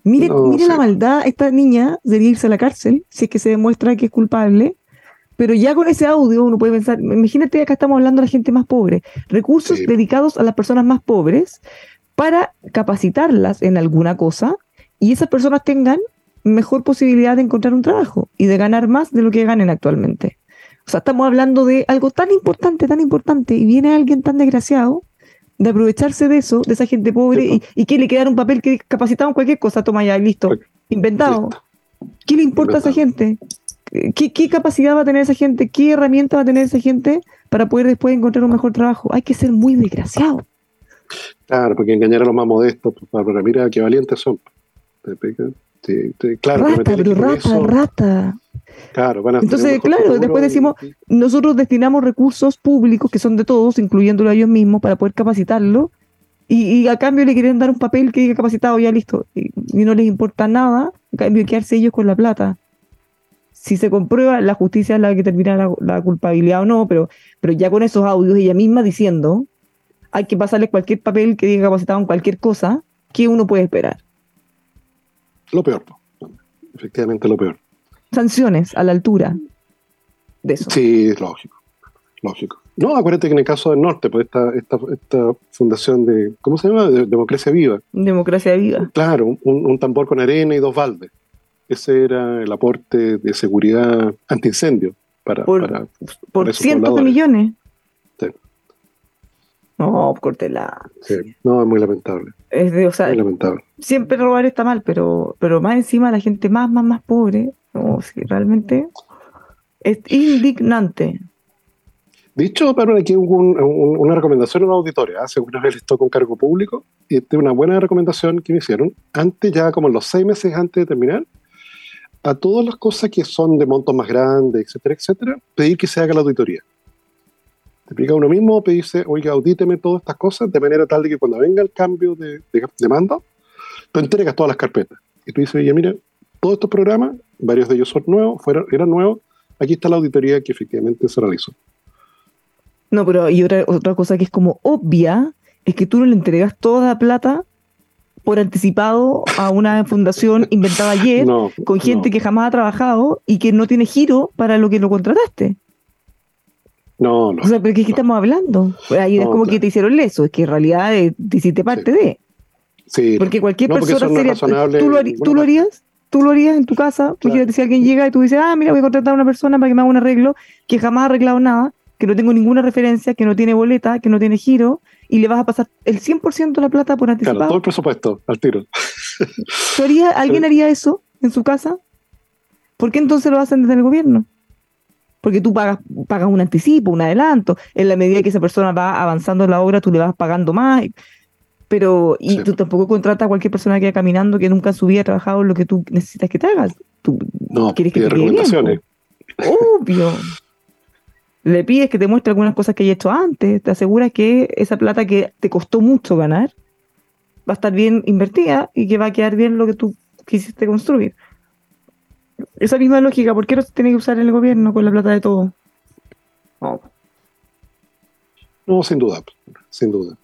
Mire, No, mire la maldad. Esta niña debería irse a la cárcel si es que se demuestra que es culpable. Pero ya con ese audio uno puede pensar, imagínate, acá estamos hablando de la gente más pobre. Recursos Sí. dedicados a las personas más pobres para capacitarlas en alguna cosa y esas personas tengan mejor posibilidad de encontrar un trabajo y de ganar más de lo que ganen actualmente. O sea, estamos hablando de algo tan importante, tan importante, y viene alguien tan desgraciado de aprovecharse de eso, de esa gente pobre, Sí, y, y que le quedara un papel que capacitado en cualquier cosa, toma ya, listo, Pues, inventado. ¿Qué le importa a esa gente? ¿Qué, ¿Qué capacidad va a tener esa gente? ¿Qué herramienta va a tener esa gente para poder después encontrar un mejor trabajo? Hay que ser muy desgraciado. Claro, porque engañar a los más modestos, pues, Bárbara, mira qué valientes son. Sí, sí, claro, rata, pero rata, eso- rata. Claro, van a Entonces, claro, después decimos, y- nosotros destinamos recursos públicos que son de todos, incluyéndolo a ellos mismos, para poder capacitarlo. Y, y a cambio le quieren dar un papel que diga capacitado, ya listo. Y, y no les importa nada, a cambio quedarse ellos con la plata. Si se comprueba, la justicia es la que termina la, la culpabilidad o no, pero, pero ya con esos audios, ella misma diciendo, hay que pasarle cualquier papel que diga capacitado en cualquier cosa, ¿qué uno puede esperar? Lo peor, efectivamente lo peor. Sanciones a la altura de eso. Sí, es lógico, lógico. No, acuérdate que en el caso del norte, pues esta, esta, esta fundación de, ¿cómo se llama? De Democracia Viva. Democracia viva. Claro, un, un tambor con arena y dos baldes. Ese era el aporte de seguridad antiincendio para, Por- para por cientos de millones. No, córtela. Sí. No, es muy lamentable, Es de, o sea, muy lamentable. siempre robar está mal, pero, pero más encima la gente más, más, más pobre, no, sí, realmente es indignante. Dicho, pero aquí hubo un- un- una recomendación en una auditoria, hace una vez les toca un cargo público, y esta es una buena recomendación que me hicieron, antes ya como los seis meses antes de terminar, a todas las cosas que son de montos más grandes, etcétera, etcétera, pedir que se haga la auditoría. Te explica uno mismo, pedirse, oiga, audíteme todas estas cosas de manera tal de que cuando venga el cambio de, de, de mando, tú entregas todas las carpetas. Y tú dices, oye, mira, todos estos programas, varios de ellos son nuevos, fueron, eran nuevos, aquí está la auditoría que efectivamente se realizó. No, pero y otra, otra cosa que es como obvia es que tú no le entregas toda la plata por anticipado a una fundación inventada ayer No, con gente no. que jamás ha trabajado y que no tiene giro para lo que lo contrataste. No, no. O sea, ¿pero qué, qué estamos hablando? Pues ahí es No, como claro. que te hicieron leso, es que en realidad eh, te hiciste parte de. sí, Porque cualquier No, porque persona no razonable ¿tú lo, en harí- ninguna tú lo harías? ¿Tú lo harías en tu casa? Claro. imagínate si alguien llega y tú dices, ah, mira, voy a contratar a una persona para que me haga un arreglo que jamás ha arreglado nada, que no tengo ninguna referencia, que no tiene boleta, que no tiene giro, y le vas a pasar el 100% de la plata por claro, anticipado. todo el presupuesto al tiro. ¿Tú harías- ¿Alguien haría eso en su casa? ¿Por qué entonces lo hacen desde el gobierno? Porque tú pagas, pagas un anticipo, un adelanto. En la medida que esa persona va avanzando en la obra, tú le vas pagando más. Pero, y Sí. tú tampoco contratas a cualquier persona que vaya caminando que nunca en su vida ha trabajado en lo que tú necesitas que te hagas. Tú No, quieres que te bien, recomendaciones. Obvio. Le pides que te muestre algunas cosas que haya hecho antes. Te aseguras que esa plata que te costó mucho ganar va a estar bien invertida y que va a quedar bien lo que tú quisiste construir. Esa misma lógica, ¿por qué no se tiene que usar el gobierno con la plata de todo? No. No, sin duda, sin duda.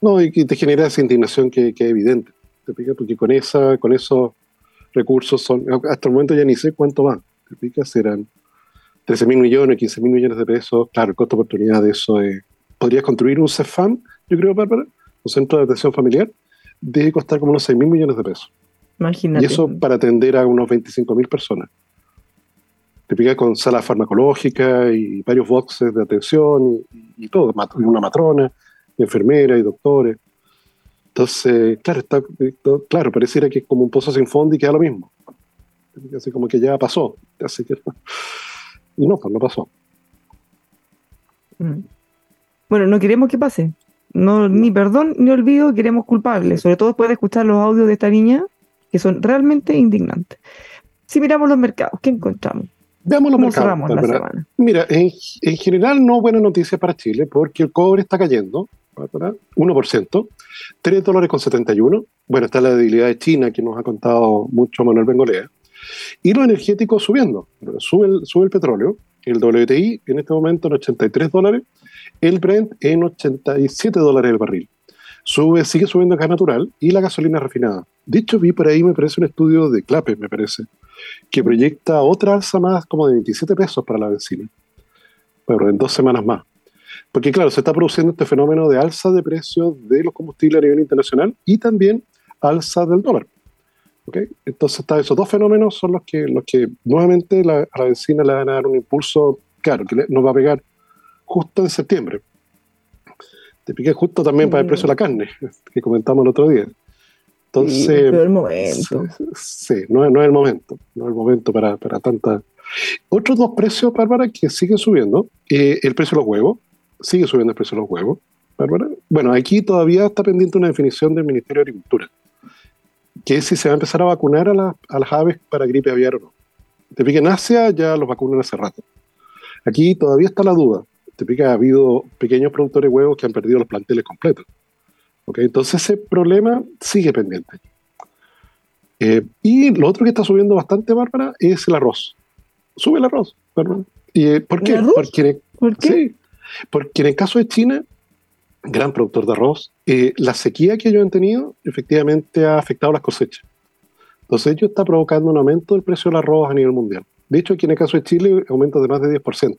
No, y que te genera esa indignación que, es evidente. ¿Te pica? Porque con, esa, con esos recursos son, hasta el momento ya ni sé cuánto van. ¿Te pica? Serán 13 mil millones, 15 mil millones de pesos. Claro, el costo de oportunidad de eso es. ¿Podrías construir un CEFAM, yo creo, Bárbara? Un centro de atención familiar. Debe costar como unos 6 mil millones de pesos. Imagínate. Y eso para atender a unos 25 mil personas. Te pica con sala farmacológica y varios boxes de atención y, y todo, una matrona, y enfermera y doctores. Entonces, claro, está, claro, pareciera que es como un pozo sin fondo y queda lo mismo. Así como que ya pasó. Así que, y no, pues no pasó. Mm. Bueno, no queremos que pase. No, ni perdón ni olvido, queremos culpables. Sobre todo después de escuchar los audios de esta niña, que son realmente indignantes. Si miramos los mercados, ¿qué encontramos? Veamos los ¿Cómo mercados. cerramos la semana? Mira, en, en general no buena noticia para Chile porque el cobre está cayendo, Bárbara, 1%, 3 dólares con 71. Bueno, está la debilidad de China que nos ha contado mucho Manuel Bengolea. Y los energéticos subiendo. Sube el, sube el petróleo, el WTI en este momento en 83 dólares, el Brent en 87 dólares el barril. Sube, sigue subiendo gas natural y la gasolina refinada. De hecho, vi por ahí, me parece un estudio de Clape, me parece, que proyecta otra alza más como de 27 pesos para la benzina. Bueno, en dos semanas más. Porque claro, se está produciendo este fenómeno de alza de precios de los combustibles a nivel internacional y también alza del dólar. ¿ok? Entonces, está, esos dos fenómenos son los que, los que nuevamente la- a la benzina le van a dar un impulso, claro, que nos va a pegar justo en septiembre. Te piqué justo también para el precio de la carne, que comentamos el otro día. Sí, Entonces, el momento. Sí, no, es- no es el momento, no es el momento para, para tanta. Otros dos precios, Bárbara, que siguen subiendo. eh, el precio de los huevos, sigue subiendo el precio de los huevos, Bárbara. Bueno, aquí todavía está pendiente una definición del Ministerio de Agricultura, que es si se va a empezar a vacunar a, la- a las aves para gripe aviar o no. Te pica en Asia, ya los vacunan hace rato. Aquí todavía está la duda. Te pica, ha habido pequeños productores de huevos que han perdido los planteles completos. ¿ok? Entonces ese problema sigue pendiente. Eh, y lo otro que está subiendo bastante, Bárbara, es el arroz. Sube el arroz, Bárbara. ¿Y, eh, ¿Por ¿El qué? arroz? Porque, ¿Por qué? sí, porque en el caso de China, gran productor de arroz, eh, la sequía que ellos han tenido efectivamente ha afectado las cosechas. Entonces ello está provocando un aumento del precio del arroz a nivel mundial. De hecho, aquí en el caso de Chile, aumento de más de 10%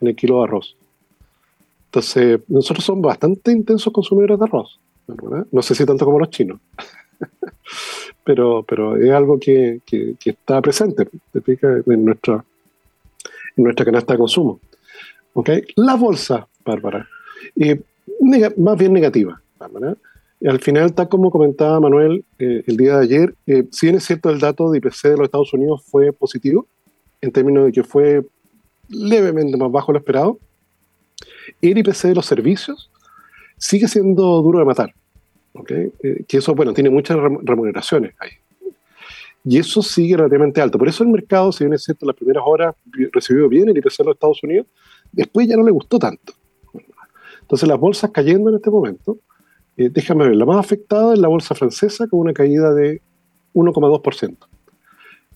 en el kilo de arroz. Entonces, nosotros somos bastante intensos consumidores de arroz. ¿verdad? No sé si tanto como los chinos. pero, pero es algo que, que- que está presente en nuestra, en nuestra canasta de consumo. ¿Ok? La bolsa, Bárbara, eh, más bien negativa, Bárbara. Al final, tal como comentaba Manuel eh, el día de ayer, eh, si bien es cierto el dato de IPC de los Estados Unidos fue positivo, en términos de que fue levemente más bajo lo esperado, el IPC de los servicios sigue siendo duro de matar. ¿ok? Eh, que eso, bueno, tiene muchas rem- remuneraciones ahí. Y eso sigue relativamente alto. Por eso el mercado, si bien es cierto, las primeras horas recibió bien el IPC de los Estados Unidos, después ya no le gustó tanto. Entonces las bolsas cayendo en este momento, eh, déjame ver, la más afectada es la bolsa francesa con una caída de 1,2%.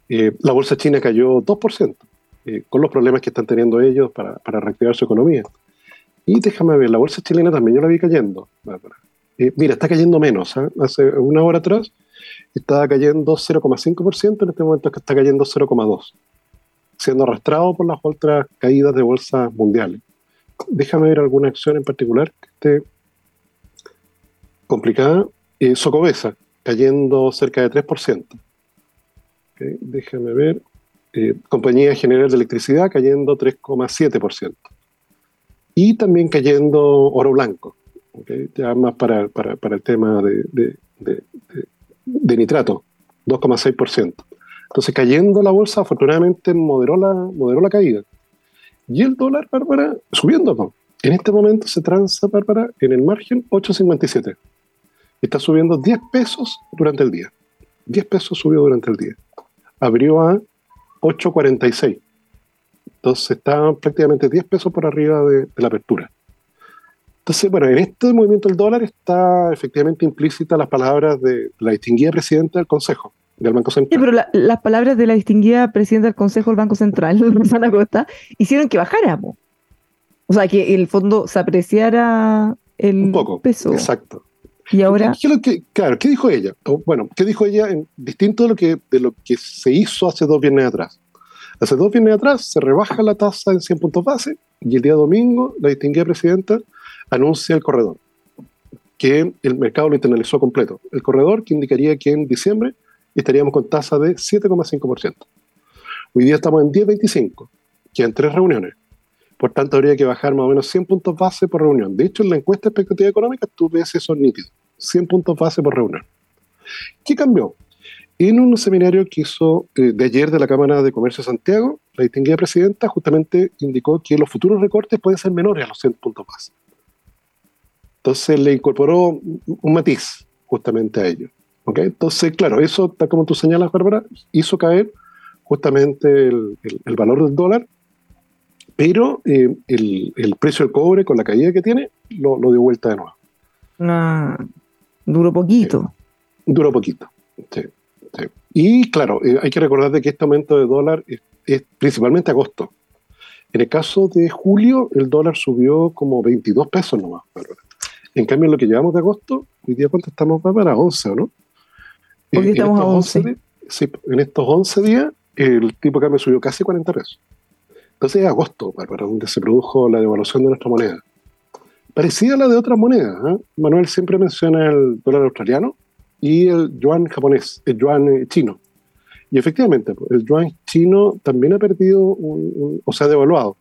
Eh, la bolsa china cayó 2%, eh, con los problemas que están teniendo ellos para, para reactivar su economía. Y déjame ver, la bolsa chilena también yo la vi cayendo. Eh, mira, está cayendo menos. ¿ah? Hace una hora atrás estaba cayendo 0,5%, en este momento está cayendo 0,2%, siendo arrastrado por las otras caídas de bolsas mundiales. Déjame ver alguna acción en particular que esté complicada. Eh, Socobesa, cayendo cerca de 3%. Ok, Déjame ver. Eh, Compañía General de Electricidad cayendo 3,7%. Y también cayendo oro blanco, ok, ya más para, para- para el tema de, de- de- de- de nitrato, 2,6%. Entonces, cayendo la bolsa, afortunadamente moderó la, moderó la caída. Y el dólar, Bárbara, subiendo. ¿no? En este momento se transa, Bárbara, en el margen 8,57. Está subiendo 10 pesos durante el día. 10 pesos subió durante el día. Abrió a 8,46. Entonces está prácticamente 10 pesos por arriba de, de la apertura. Entonces, bueno, en este movimiento del dólar está efectivamente implícita las palabras de la distinguida presidenta del Consejo, del Banco Sí, Central. pero la- las palabras de la distinguida presidenta del Consejo del Banco Central, Rosana Costa, hicieron que bajáramos. O sea, que el fondo se apreciara el Un poco. peso. Exacto. Y ahora, ¿Qué- qué que- claro, ¿qué dijo ella? O, bueno, ¿qué dijo ella en- distinto de lo, que, de lo que se hizo hace dos viernes atrás? Hace dos viernes atrás se rebaja la tasa en 100 puntos base y el día domingo la distinguida presidenta anuncia el corredor, que el mercado lo internalizó completo. El corredor que indicaría que en diciembre estaríamos con tasa de 7,5%. Hoy día estamos en 10,25, quedan tres reuniones. Por tanto, habría que bajar más o menos 100 puntos base por reunión. De hecho, en la encuesta de expectativa económica tú ves eso nítido. 100 puntos base por reunión. ¿Qué cambió? En un seminario que hizo eh, de ayer de la Cámara de Comercio de Santiago, la distinguida presidenta justamente indicó que los futuros recortes pueden ser menores a los 100 puntos base. Entonces le incorporó un matiz justamente a ello. ¿ok? Entonces, claro, eso, tal como tú señalas, Bárbara, hizo caer justamente el, el- el valor del dólar, pero eh, el, el precio del cobre con la caída que tiene lo, lo dio vuelta de nuevo. Ah, duró poquito. Duró poquito. sí, sí. Y claro, eh, hay que recordar de que este aumento de dólar es, es principalmente agosto. En el caso de julio, el dólar subió como 22 pesos nomás. En cambio, en lo que llevamos de agosto, hoy día cuánto estamos, Bárbara? 11, ¿o no? Hoy Eh, estamos a estos 11. di- sí, en estos 11 días, el tipo de cambio subió casi 40 pesos. Entonces es agosto, Bárbara, donde se produjo la devaluación de nuestra moneda. Parecida a la de otras monedas. ¿eh? Manuel siempre menciona el dólar australiano y el yuan japonés, el yuan eh, chino. Y efectivamente, el yuan chino también ha perdido, un- un- o sea, devaluado,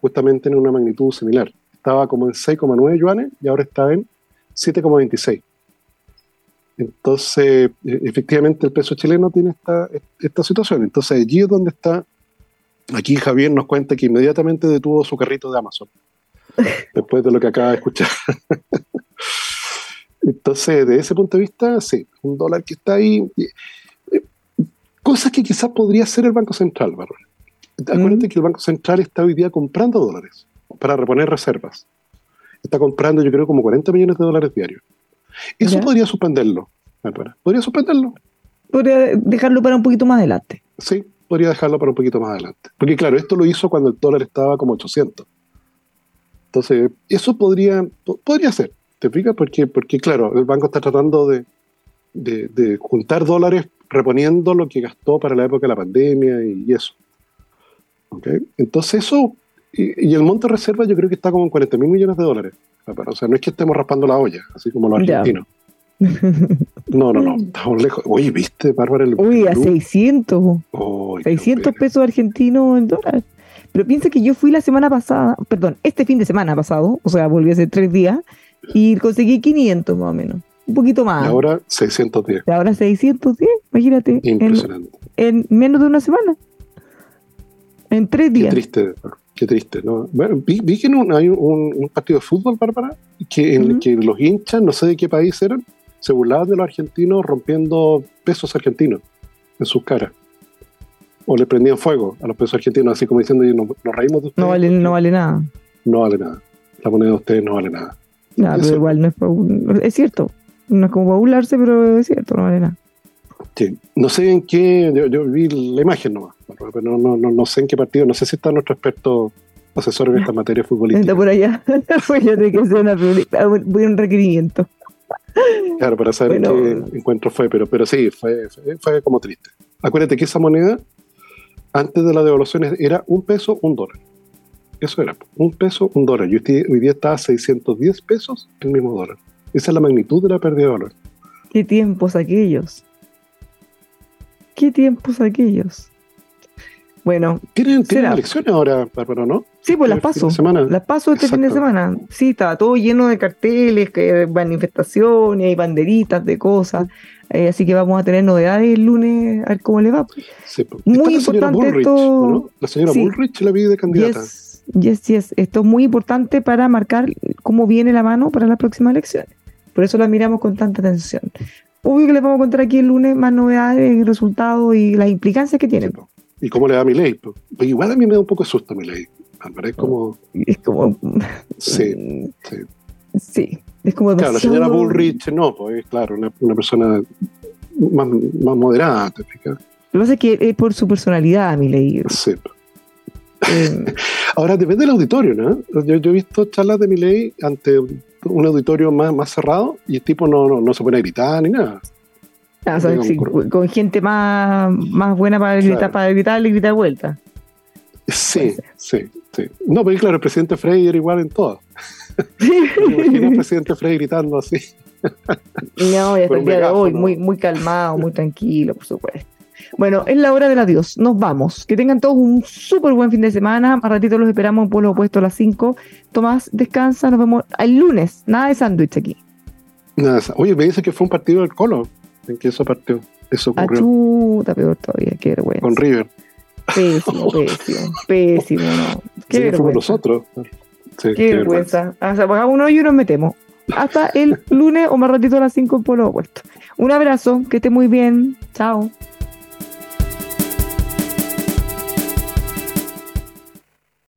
justamente en una magnitud similar. Estaba como en 6,9 yuanes y ahora está en 7,26. Entonces, eh, efectivamente, el peso chileno tiene esta, esta situación. Entonces, allí es donde está. Aquí Javier nos cuenta que inmediatamente detuvo su carrito de Amazon, después de lo que acaba de escuchar. Entonces, de ese punto de vista, sí, un dólar que está ahí. eh, Cosas que quizás podría hacer el Banco Central, Bárbara. Acuérdate Mm. que el Banco Central está hoy día comprando dólares para reponer reservas. Está comprando, yo creo, como 40 millones de dólares diarios. Eso Ya. podría suspenderlo, Bárbara. Podría suspenderlo. Podría dejarlo para un poquito más adelante. Sí, podría dejarlo para un poquito más adelante. Porque claro, esto lo hizo cuando el dólar estaba como 800. Entonces, eso podría, po- podría ser, ¿te fijas? Porque, porque claro, el banco está tratando de, de- de juntar dólares reponiendo lo que gastó para la época de la pandemia y, eso. ¿Ok? Entonces eso, y, y el monto de reserva yo creo que está como en 40 mil millones de dólares. O sea, no es que estemos raspando la olla, así como los argentinos. No, no, no, estamos lejos. Oye, ¿viste, Bárbara? El Uy, a Perú? 600. Ay, qué 600 pena. pesos argentinos en dólares. Pero piensa que yo fui la semana pasada, perdón, este fin de semana pasado, o sea, volví hace tres días, y conseguí 500 más o menos. Un poquito más. Y ahora 610. Y ahora 610, imagínate, Impresionante. en menos de una semana. En tres Qué días. triste, qué triste. ¿no? Bueno, vi, vi que en un- hay un, un partido de fútbol, Bárbara, que, en el Ujú. que los hinchas, no sé de qué país eran, se burlaban de los argentinos rompiendo pesos argentinos en sus caras. O le prendían fuego a los pesos argentinos, así como diciendo, "Y nos, nos reímos de ustedes. No vale, no vale nada. no vale nada. La moneda de ustedes no vale nada. No, pero igual no es, pa- es cierto. No es como para burlarse, pero es cierto, no vale nada. Sí. No sé en qué, yo, yo vi la imagen nomás, pero no, no, no, no sé en qué partido, no sé si está nuestro experto asesor en esta materia Está futbolística. por allá. Pues que hacer una, voy a un requerimiento. Claro, para saber Bueno. qué encuentro fue, pero, pero sí, fue, fue, fue como triste. Acuérdate que esa moneda, antes de la devaluación, era un peso, un dólar. Eso era, un peso, un dólar. Y hoy, día está a 610 pesos el mismo dólar. Esa es la magnitud de la pérdida de valor. Qué tiempos aquellos. Qué tiempos aquellos. Bueno, Tienen, tienen elecciones ahora, Bárbara, ¿no? sí, pues las de paso. Las paso este fin de semana. Sí, estaba todo lleno de carteles, manifestaciones y banderitas de cosas. Eh, así que vamos a tener novedades el lunes, a ver cómo le va. Sí. Muy Está la señora importante Bullrich, esto- ¿no? La señora Sí. Bullrich la vi de candidata. Yes, yes, yes. Esto es muy importante para marcar cómo viene la mano para las próximas elecciones. Por eso la miramos con tanta atención. Obvio que les vamos a contar aquí el lunes más novedades, resultados y las implicancias que tienen. ¿Y cómo le da a mi ley? Pues igual a mí me da un poco de susto mi ley. Es como. Es como. Sí, sí. Sí, es como Claro, la señora demasiado- Bullrich no, pues claro, una, una persona más, más moderada, ¿te fijas? Lo que pasa es que es por su personalidad, mi ley. Sí. Eh, Ahora depende del auditorio, ¿no? Yo, yo he visto charlas de mi ley ante un auditorio más, más cerrado y el tipo no, no, no se pone a gritar ni nada. o sea, Digamos, sí, por- con gente más, más buena para gritar, Claro. para gritar, le grita de vuelta. Sí, sí, sí. No, pero claro, el presidente Frey era igual en todo. Imagino al presidente Frey gritando así. No, y hasta el día de hoy, muy, muy calmado, muy tranquilo, por supuesto. Bueno, es la hora del adiós. Nos vamos. Que tengan todos un súper buen fin de semana. Más ratito los esperamos en Pueblo Opuesto a las 5. Tomás, descansa. Nos vemos el lunes. Nada de sándwich aquí. Nada, oye, me dice que fue un partido del Colo. ¿En qué eso partió? Eso ocurrió chuta, peor todavía. Qué vergüenza. con River. Pésimo, pésimo, pésimo, no. Qué Sí, fuimos vergüenza. nosotros. Sí, Qué vergüenza. O sea, pagamos uno y nos metemos. Hasta el lunes o más ratito a las 5 en Pueblo Opuesto. Un abrazo. Que esté muy bien. Chao.